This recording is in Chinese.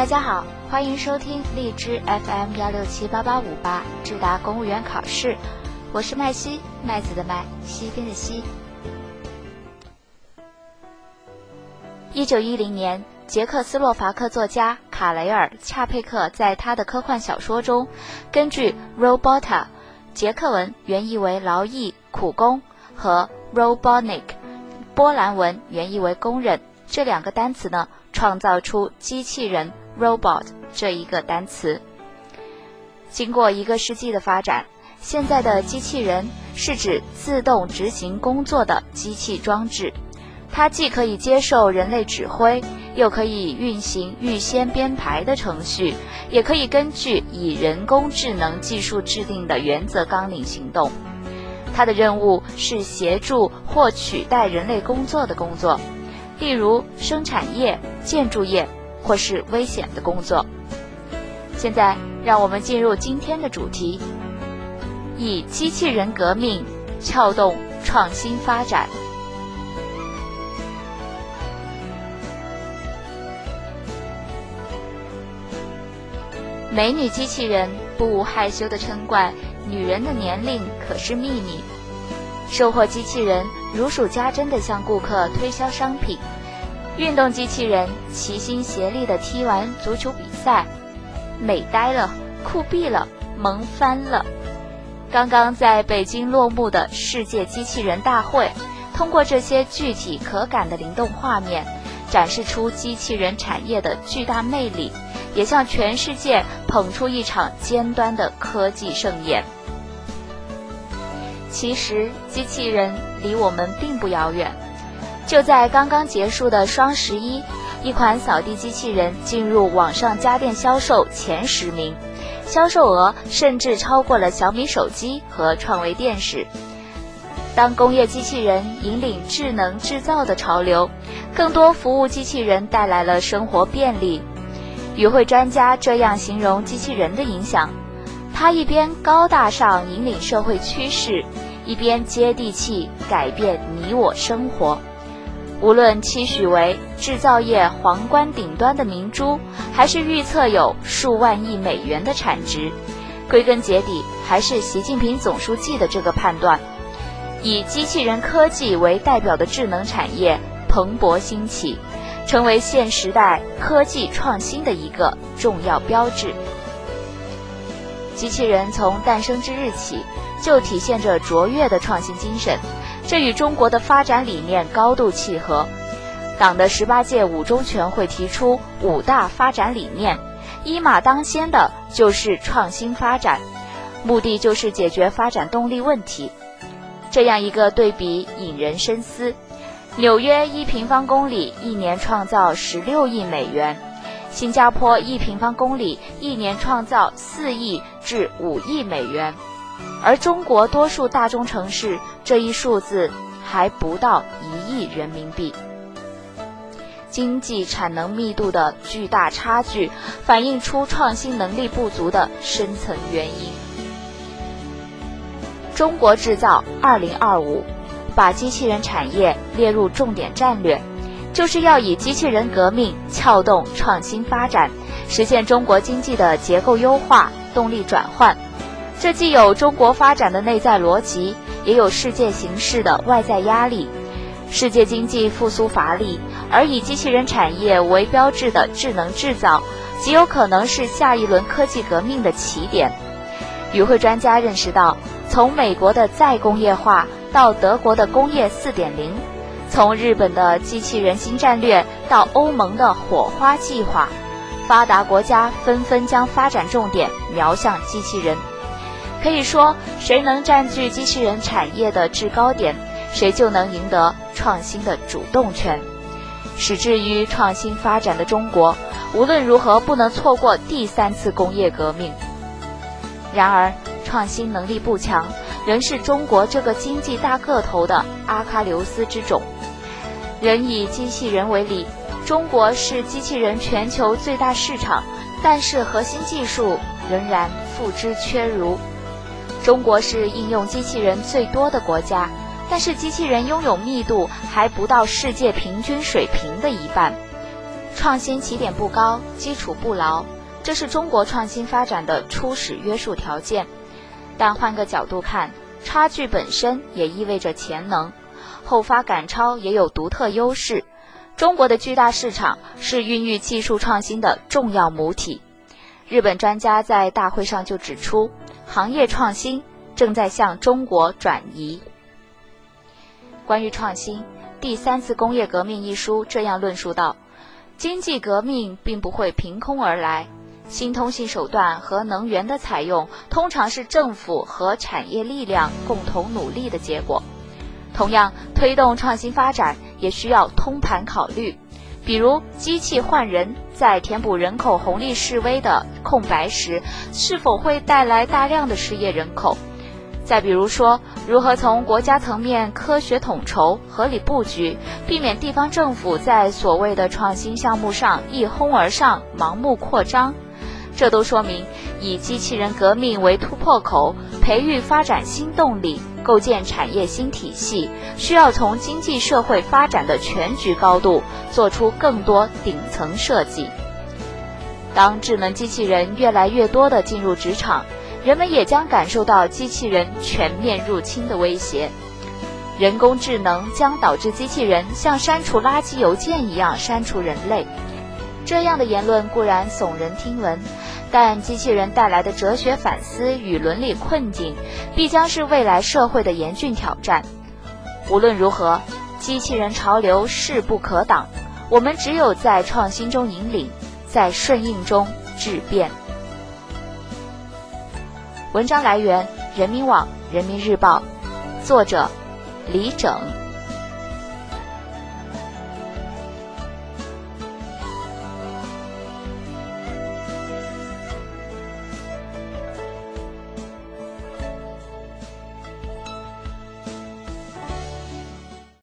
大家好，欢迎收听荔枝 FM 幺六七八八五八智达公务员考试，我是麦西，麦子的麦，西边的西。一九一零年，捷克斯洛伐克作家卡雷尔·恰佩克在他的科幻小说中，根据 “robota”（ 捷克文原意为劳役、苦工）和 “robotnik”（ 波兰文原意为工人）这两个单词呢，创造出机器人 “robot” 这一个单词。经过一个世纪的发展，现在的机器人是指自动执行工作的机器装置。它既可以接受人类指挥，又可以运行预先编排的程序，也可以根据以人工智能技术制定的原则纲领行动。它的任务是协助或取代人类工作的工作，例如生产业、建筑业或是危险的工作。现在，让我们进入今天的主题：以机器人革命撬动创新发展。美女机器人不无害羞的称冠：“女人的年龄可是秘密。”售货机器人如数家珍地向顾客推销商品。运动机器人齐心协力地踢完足球比赛，美呆了，酷毙了，萌翻了！刚刚在北京落幕的世界机器人大会，通过这些具体可感的灵动画面，展示出机器人产业的巨大魅力。也向全世界捧出一场尖端的科技盛宴。其实，机器人离我们并不遥远。就在刚刚结束的双十一，一款扫地机器人进入网上家电销售前十名，销售额甚至超过了小米手机和创维电视。当工业机器人引领智能制造的潮流，更多服务机器人带来了生活便利。与会专家这样形容机器人的影响：它一边高大上引领社会趋势，一边接地气改变你我生活。无论期许为制造业皇冠顶端的明珠，还是预测有数万亿美元的产值，归根结底还是习近平总书记的这个判断：以机器人科技为代表的智能产业蓬勃兴起。成为现时代科技创新的一个重要标志。机器人从诞生之日起就体现着卓越的创新精神，这与中国的发展理念高度契合。党的十八届五中全会提出五大发展理念，一马当先的就是创新发展，目的就是解决发展动力问题。这样一个对比引人深思。纽约一平方公里一年创造十六亿美元，新加坡一平方公里一年创造四亿至五亿美元，而中国多数大中城市这一数字还不到一亿人民币。经济产能密度的巨大差距，反映出创新能力不足的深层原因。中国制造二零二五。把机器人产业列入重点战略，就是要以机器人革命撬动创新发展，实现中国经济的结构优化、动力转换。这既有中国发展的内在逻辑，也有世界形势的外在压力。世界经济复苏乏力，而以机器人产业为标志的智能制造，极有可能是下一轮科技革命的起点。与会专家认识到，从美国的再工业化。到德国的工业四点零，从日本的机器人新战略到欧盟的火花计划，发达国家纷纷将发展重点瞄向机器人。可以说，谁能占据机器人产业的制高点，谁就能赢得创新的主动权。始至于创新发展的中国，无论如何不能错过第三次工业革命。然而，创新能力不强。仍是中国这个经济大个头的阿喀琉斯之种。仍以机器人为例，中国是机器人全球最大市场，但是核心技术仍然付之阙如。中国是应用机器人最多的国家，但是机器人拥有密度还不到世界平均水平的一半。创新起点不高，基础不牢，这是中国创新发展的初始约束条件。但换个角度看，差距本身也意味着潜能，后发赶超也有独特优势。中国的巨大市场是孕育技术创新的重要母体。日本专家在大会上就指出，行业创新正在向中国转移。关于创新，《第三次工业革命》一书这样论述道：经济革命并不会凭空而来。新通信手段和能源的采用，通常是政府和产业力量共同努力的结果。同样，推动创新发展也需要通盘考虑，比如机器换人在填补人口红利式微的空白时，是否会带来大量的失业人口？再比如说，如何从国家层面科学统筹、合理布局，避免地方政府在所谓的创新项目上一哄而上、盲目扩张？这都说明，以机器人革命为突破口，培育发展新动力，构建产业新体系，需要从经济社会发展的全局高度做出更多顶层设计。当智能机器人越来越多地进入职场，人们也将感受到机器人全面入侵的威胁。人工智能将导致机器人像删除垃圾邮件一样删除人类。这样的言论固然耸人听闻。但机器人带来的哲学反思与伦理困境，必将是未来社会的严峻挑战。无论如何，机器人潮流势不可挡，我们只有在创新中引领，在顺应中质变。文章来源：人民网、人民日报，作者：李整。